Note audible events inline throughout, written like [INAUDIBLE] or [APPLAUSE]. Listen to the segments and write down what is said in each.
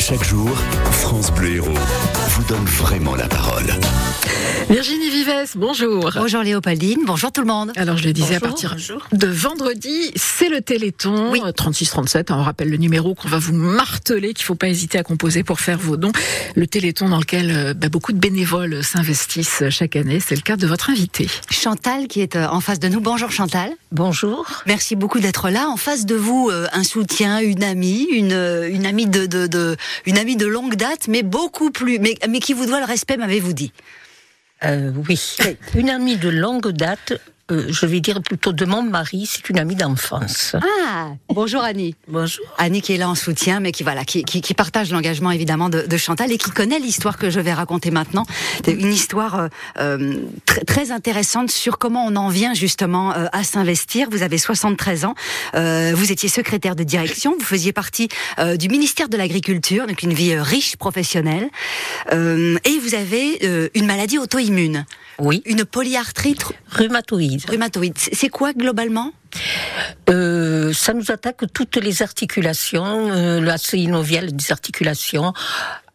Chaque jour, France Bleu Héros vous donne vraiment la parole. Virginie Vives, bonjour. Bonjour Léopoldine, bonjour tout le monde. Alors je le disais Bonjour, à partir bonjour. de vendredi, c'est le Téléthon Oui. 3637. On rappelle le numéro qu'on va vous marteler, qu'il faut pas hésiter à composer pour faire vos dons. Le Téléthon dans lequel euh, bah, beaucoup de bénévoles s'investissent chaque année. C'est le cas de votre invité. Chantal qui est euh, en face de nous. Bonjour Chantal. Bonjour. Merci beaucoup d'être là. En face de vous, euh, un soutien, une amie, une, euh, une amie de, de, de- une amie de longue date, mais beaucoup plus, mais, mais qui vous doit le respect, m'avez-vous dit? Euh, oui, une amie de longue date, euh, je vais dire plutôt de mon mari, c'est une amie d'enfance. Ah, bonjour Annie. Bonjour. Annie qui est là en soutien, mais qui voilà, qui, qui, qui partage l'engagement évidemment de, de Chantal et qui connaît l'histoire que je vais raconter maintenant. Une histoire euh, euh, très, très intéressante sur comment on en vient justement euh, à s'investir. Vous avez 73 ans, vous étiez secrétaire de direction, vous faisiez partie du ministère de l'Agriculture, donc une vie riche professionnelle, et vous avez une maladie auto-immune, Oui, une polyarthrite rhumatoïde. rhumatoïde. C'est quoi globalement? Euh, ça nous attaque toutes les articulations, euh, la synoviale des articulations.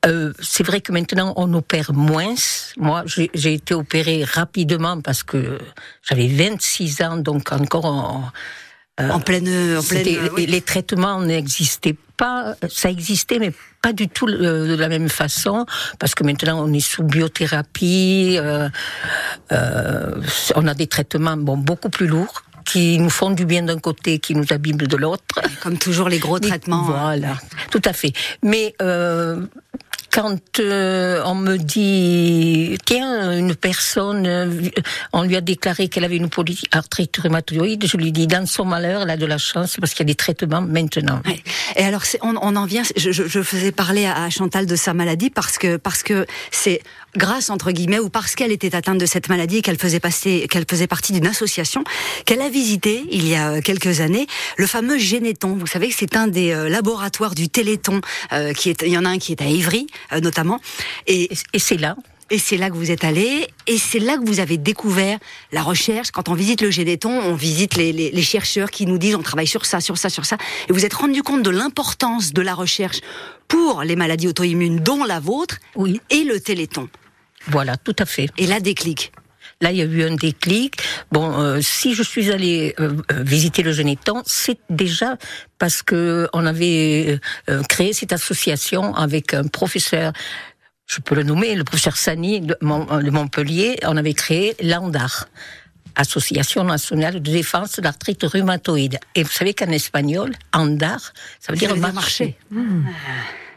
Euh, c'est vrai que maintenant on opère moins. Moi, j'ai été opérée rapidement parce que j'avais 26 ans, donc encore en, en pleine, en pleine euh, oui. Les traitements n'existaient pas, ça existait, mais pas du tout euh, de la même façon, parce que maintenant on est sous biothérapie, euh, euh, on a des traitements bon, beaucoup plus lourds qui nous font du bien d'un côté, qui nous abîment de l'autre. comme toujours les gros traitements. hein. Voilà, tout à fait. Mais euh, quand euh, on me dit, tiens, une personne, euh, on lui a déclaré qu'elle avait une polyarthrite rhumatoïde, je lui dis, dans son malheur, elle a de la chance parce qu'il y a des traitements maintenant. Ouais. Et alors, on, on en vient. Je, je, faisais parler à, Chantal de sa maladie parce que parce que c'est grâce entre guillemets ou parce qu'elle était atteinte de cette maladie et qu'elle faisait passer faisait partie d'une association qu'elle a visité il y a quelques années le fameux Généton. Vous savez que c'est un des euh, laboratoires du Téléthon euh, qui est il y en a un qui est à Ivry euh, notamment et Et, c'est là. et c'est là que vous êtes allé, et c'est là que vous avez découvert la recherche. Quand on visite le Généton, on visite les, les- les chercheurs qui nous disent on travaille sur ça, sur ça, sur ça. Et vous êtes rendu compte de l'importance de la recherche pour les maladies auto-immunes, dont la vôtre, Oui. et le Téléthon. Voilà, tout à fait. Et là, déclic. Là, il y a eu un déclic. Bon, euh, si je suis allée euh, euh, visiter le Genéton, c'est déjà parce que on avait euh, créé cette association avec un professeur. Je peux le nommer, le professeur Sani de, Mont- de Montpellier. On avait créé l'ANDAR, Association nationale de défense de l'arthrite rhumatoïde. Et vous savez qu'en espagnol, ANDAR, ça veut dire dire marcher.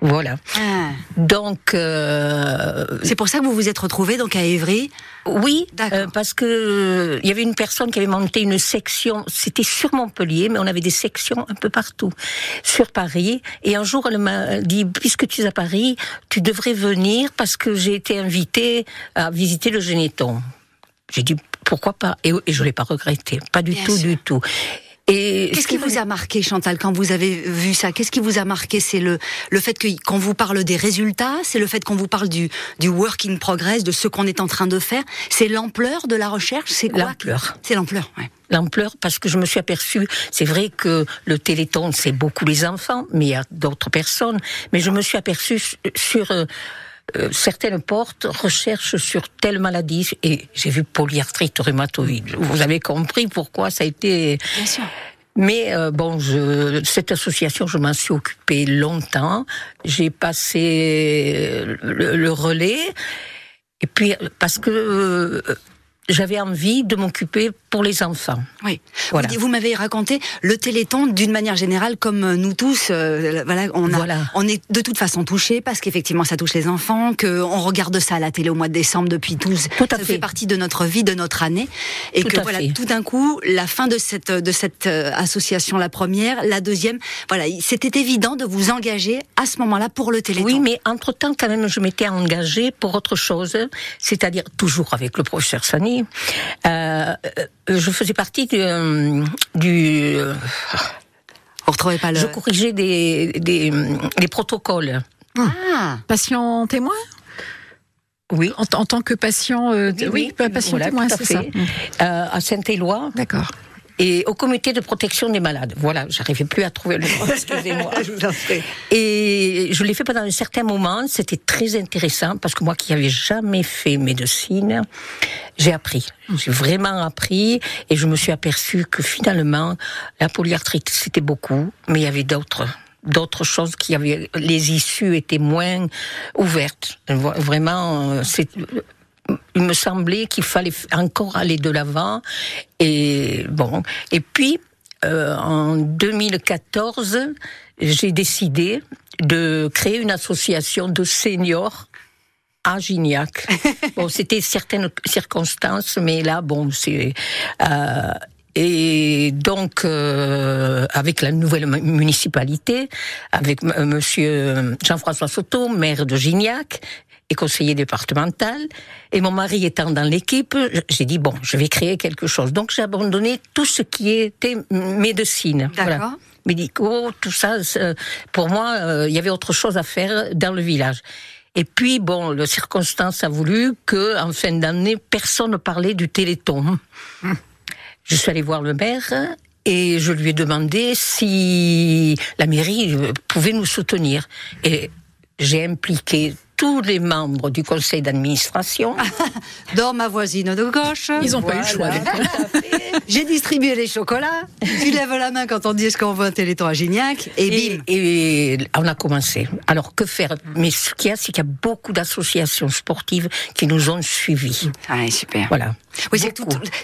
Voilà. Ah. Donc, euh, C'est pour ça que vous vous êtes retrouvé donc à Évry. oui, euh, parce que euh, il y avait une personne qui avait monté une section, c'était sur Montpellier, mais on avait des sections un peu partout sur Paris. Et un jour, elle m'a dit, puisque tu es à Paris, tu devrais venir parce que j'ai été invitée à visiter le Généton. J'ai dit pourquoi pas, et, et je l'ai pas regretté, pas du Bien tout, sûr. du tout. Et Qu'est-ce qui vous a marqué, Chantal, quand vous avez vu ça Qu'est-ce qui vous a marqué? C'est le, le fait que- qu'on vous parle des résultats C'est le fait qu'on vous parle du, du work in progress, de ce qu'on est en train de faire C'est l'ampleur de la recherche? C'est quoi? L'ampleur. C'est l'ampleur, ouais. l'ampleur parce que je me suis aperçue, c'est vrai que le Téléthon, c'est beaucoup les enfants, mais il y a d'autres personnes, mais je me suis aperçue su- sur euh, euh, certaines portes, recherche sur telle maladie, et j'ai vu polyarthrite rhumatoïde. Vous avez compris pourquoi ça a été... Bien sûr. Mais euh, bon, je, cette association, je m'en suis occupée longtemps. J'ai passé le, le relais. Et puis, parce que euh, j'avais envie de m'occuper pour les enfants. Oui. Voilà. Vous, vous m'avez raconté le Téléthon d'une manière générale, comme euh, nous tous, euh, voilà, on, a, Voilà. on est de toute façon touchés parce qu'effectivement ça touche les enfants, que on regarde ça à la télé au mois de décembre depuis tous. Tout à ça fait. fait partie de notre vie, de notre année, et Tout que voilà, fait. tout d'un coup, la fin de cette de cette euh, association, la première, la deuxième, voilà, c'était évident de vous engager à ce moment-là pour le Téléthon. Oui, mais entre-temps, quand même, je m'étais engagée pour autre chose, c'est-à-dire toujours avec le professeur Sani. Euh, euh, je faisais partie du... euh, du euh, Vous retrouvez pas le. je corrigeais des, des, des protocoles. Ah, Patient témoin? Oui. en, en tant que patient, euh, oui, pas patient voilà, témoin, c'est ça. fait. Euh, à Saint-Éloi. D'accord. Et au comité de protection des malades. Voilà, j'arrivais plus à trouver le mot, [LAUGHS] excusez-moi. et je l'ai fait pendant un certain moment, c'était très intéressant parce que moi qui n'avais jamais fait médecine, j'ai appris. J'ai vraiment appris et je me suis aperçu que finalement, la polyarthrite, c'était beaucoup, mais il y avait d'autres d'autres choses qui avaient les issues étaient moins ouvertes vraiment c'est il me semblait qu'il fallait encore aller de l'avant. Et bon, et puis euh, en 2014, j'ai décidé de créer une association de seniors à Gignac. [LAUGHS] bon, c'était certaines circonstances, mais là, bon, c'est euh, et donc, euh, avec la nouvelle municipalité, avec Monsieur Jean-François Soto, maire de Gignac, et conseiller départemental. Et mon mari étant dans l'équipe, j'ai dit bon, je vais créer quelque chose. Donc j'ai abandonné tout ce qui était médecine. D'accord. Médicaux, tout ça. Pour moi, euh, il y avait autre chose à faire dans le village. Et puis, bon, la circonstance a voulu que, en fin d'année, personne ne parlait du Téléthon. Hum. Je suis allée voir le maire et je lui ai demandé si la mairie pouvait nous soutenir. Et j'ai impliqué tous les membres du conseil d'administration. [LAUGHS] Dans ma voisine de gauche. Ils n'ont pas eu le choix. [LAUGHS] J'ai distribué les chocolats. Tu lèves la main quand on dit est-ce qu'on veut un téléthon à Gignac et, bim. Et on a commencé. Alors que faire? Mais ce qu'il y a, c'est qu'il y a beaucoup d'associations sportives qui nous ont suivis. Ah, super. Voilà. Oui,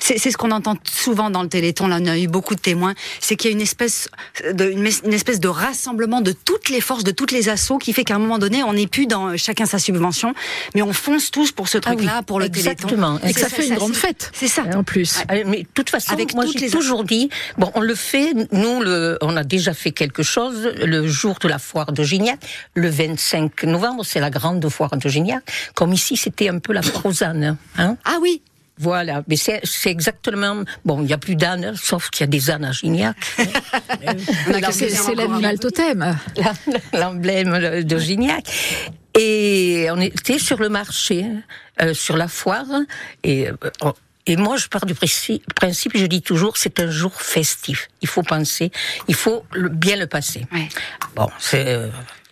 c'est ce qu'on entend souvent dans le Téléthon. Là, on a eu beaucoup de témoins. C'est qu'il y a une espèce de une, espèce de rassemblement de toutes les forces, de toutes les assauts, qui fait qu'à un moment donné, on n'est plus dans chacun sa subvention, mais on fonce tous pour ce ah truc-là, pour le Exactement. Téléthon. Et que ça, fait une grande fête. C'est ça. En plus. Mais de toute façon, Avec moi j'ai toujours dit, bon, on le fait. Nous, le, on a déjà fait quelque chose le jour de la foire de Gignac, le 25 novembre, c'est la grande foire de Gignac. Comme ici, c'était un peu la foire aux ânes. Hein ah oui. Voilà, mais c'est exactement. Bon, il n'y a plus d'ânes, sauf qu'il y a des ânes à Gignac. [LAUGHS] c'est l'animal totem. [LAUGHS] L'emblème de Gignac. Et on était sur le marché, euh, sur la foire, et euh, et moi, je pars du principe, je dis toujours, c'est un jour festif. Il faut penser, il faut bien le passer. Bon, c'est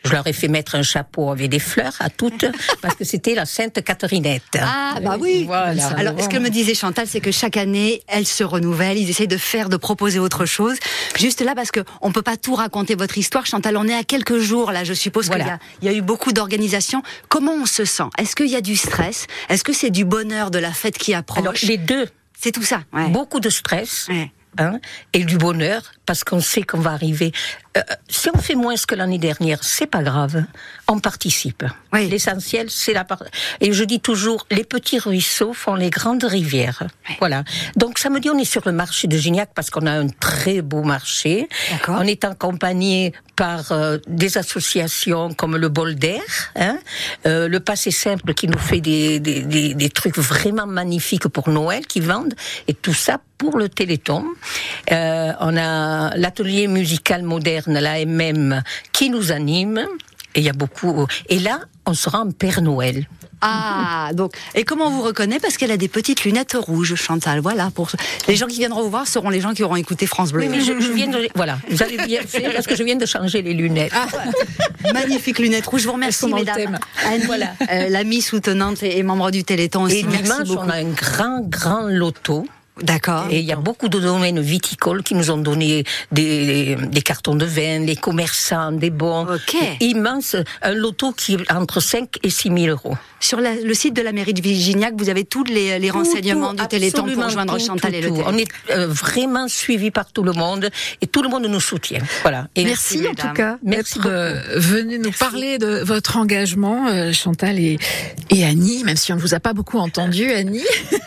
je leur ai fait mettre un chapeau avec des fleurs à toutes [LAUGHS] parce que c'était la Sainte Catherinette. Ah bah oui. Voilà. Alors ce que me disait Chantal, c'est que chaque année, elle se renouvelle. Ils essayent de faire, de proposer autre chose. Juste là parce que on peut pas tout raconter votre histoire, Chantal. On est à quelques jours là. Je suppose qu'il y, y, a eu beaucoup d'organisations. Comment on se sent? Est-ce qu'il y a du stress? Est-ce que c'est du bonheur de la fête qui approche? Alors, Les deux. C'est tout ça. Ouais. Beaucoup de stress. Ouais. Hein, et du bonheur parce qu'on sait qu'on va arriver. Euh, si on fait moins que l'année dernière, c'est pas grave. On participe. Oui. L'essentiel, c'est la part. Et je dis toujours, les petits ruisseaux font les grandes rivières. Voilà. Donc samedi, on est sur le marché de Gignac parce qu'on a un très beau marché. On est accompagné par euh, des associations comme le Bol d'air, hein, euh, le Passé Simple qui nous fait des, des, des, des, trucs vraiment magnifiques pour Noël, qui vendent, et tout ça pour le Téléthon. Euh, on a l'atelier musical moderne, l'AMM, qui nous anime. Et il y a beaucoup. Et là, on sera en Père Noël. Ah, donc, et comment on vous reconnaît? Parce qu'elle a des petites lunettes rouges, Chantal. Voilà, pour les gens qui viendront vous voir seront les gens qui auront écouté France Bleu. Oui, mais je, viens de, voilà, vous avez bien [LAUGHS] fait parce que je viens de changer les lunettes. Ah, magnifiques lunettes rouges. Je vous remercie, mesdames. Anne, voilà, euh, l'amie soutenante et, membre du Téléthon aussi. Et dimanche, on a un grand, grand loto. D'accord. Et il y a beaucoup de domaines viticoles qui nous ont donné des, des cartons de vin, les commerçants, des bons. Ok. Immense, un loto qui est entre 5 et 6 000 euros. Sur le site de la mairie de Vigignac, vous avez tous les, les renseignements du Téléthon pour joindre Chantal et le On est euh, vraiment suivi par tout le monde et tout le monde nous soutient. Voilà. Et merci, en tout cas. Merci de venir nous parler de votre engagement, euh, Chantal et, et Annie, même si on ne vous a pas beaucoup entendu, Annie. [LAUGHS]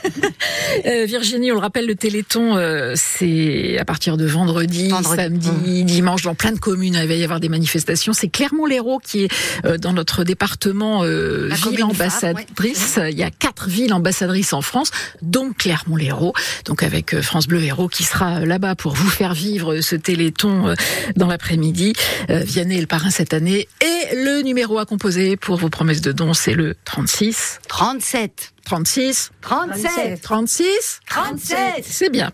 Euh, Virginie, on le rappelle, le Téléthon, c'est à partir de vendredi, samedi, mmh. dimanche, dans plein de communes, il va y avoir des manifestations. C'est Clermont-Lérault qui est dans notre département ville ambassadrice. Il y a quatre villes ambassadrices en France, dont Clermont-Lérault. Donc avec euh, France Bleu Héros qui sera euh, là-bas pour vous faire vivre ce téléthon euh, dans l'après-midi. Vianney est le parrain cette année. Et le numéro à composer pour vos promesses de dons, c'est le 36. 37. 36. 37. 36. 37. C'est bien.